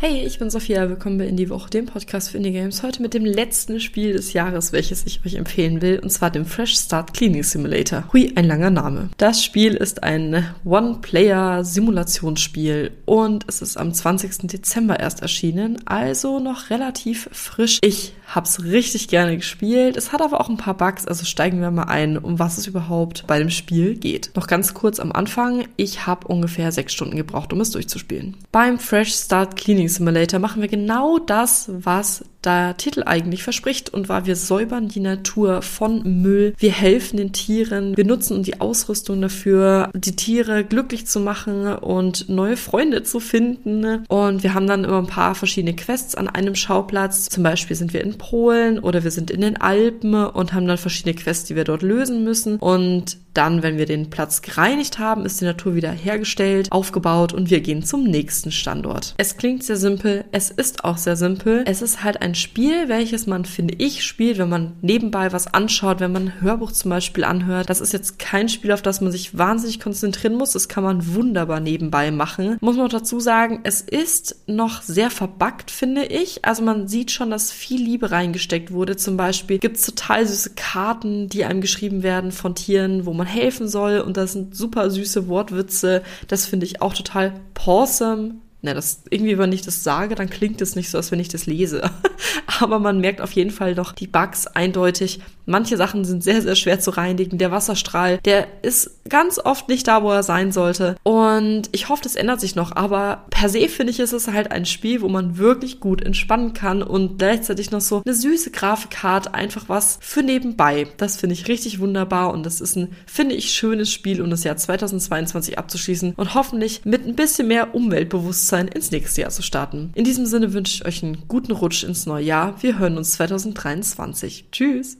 Hey, ich bin Sophia, willkommen bei Indie Woche, dem Podcast für Indie Games. Heute mit dem letzten Spiel des Jahres, welches ich euch empfehlen will, und zwar dem Fresh Start Cleaning Simulator. Hui, ein langer Name. Das Spiel ist ein One-Player-Simulationsspiel und es ist am 20. Dezember erst erschienen, also noch relativ frisch. Ich hab's richtig gerne gespielt. Es hat aber auch ein paar Bugs, also steigen wir mal ein, um was es überhaupt bei dem Spiel geht. Noch ganz kurz am Anfang, ich habe ungefähr sechs Stunden gebraucht, um es durchzuspielen. Beim Fresh Start Cleaning Simulator machen wir genau das, was der Titel eigentlich verspricht. Und zwar, wir säubern die Natur von Müll, wir helfen den Tieren, wir nutzen die Ausrüstung dafür, die Tiere glücklich zu machen und neue Freunde zu finden. Und wir haben dann immer ein paar verschiedene Quests an einem Schauplatz. Zum Beispiel sind wir in Polen oder wir sind in den Alpen und haben dann verschiedene Quests, die wir dort lösen müssen. Und dann, wenn wir den Platz gereinigt haben, ist die Natur wieder hergestellt, aufgebaut und wir gehen zum nächsten Standort. Es klingt sehr simpel, es ist auch sehr simpel. Es ist halt ein Spiel, welches man, finde ich, spielt, wenn man nebenbei was anschaut, wenn man ein Hörbuch zum Beispiel anhört. Das ist jetzt kein Spiel, auf das man sich wahnsinnig konzentrieren muss. Das kann man wunderbar nebenbei machen. Muss man auch dazu sagen, es ist noch sehr verbuggt, finde ich. Also man sieht schon, dass viel Liebe reingesteckt wurde. Zum Beispiel gibt es total süße Karten, die einem geschrieben werden von Tieren, wo man helfen soll und das sind super süße Wortwitze. Das finde ich auch total pawsome na, das irgendwie, wenn ich das sage, dann klingt es nicht so, als wenn ich das lese. Aber man merkt auf jeden Fall doch die Bugs eindeutig. Manche Sachen sind sehr, sehr schwer zu reinigen. Der Wasserstrahl, der ist ganz oft nicht da, wo er sein sollte. Und ich hoffe, das ändert sich noch. Aber per se finde ich, ist es halt ein Spiel, wo man wirklich gut entspannen kann und gleichzeitig noch so eine süße Grafik hat. Einfach was für nebenbei. Das finde ich richtig wunderbar und das ist ein, finde ich, schönes Spiel, um das Jahr 2022 abzuschließen und hoffentlich mit ein bisschen mehr Umweltbewusstsein Bewusstsein ins nächste Jahr zu starten. In diesem Sinne wünsche ich euch einen guten Rutsch ins neue Jahr. Wir hören uns 2023. Tschüss!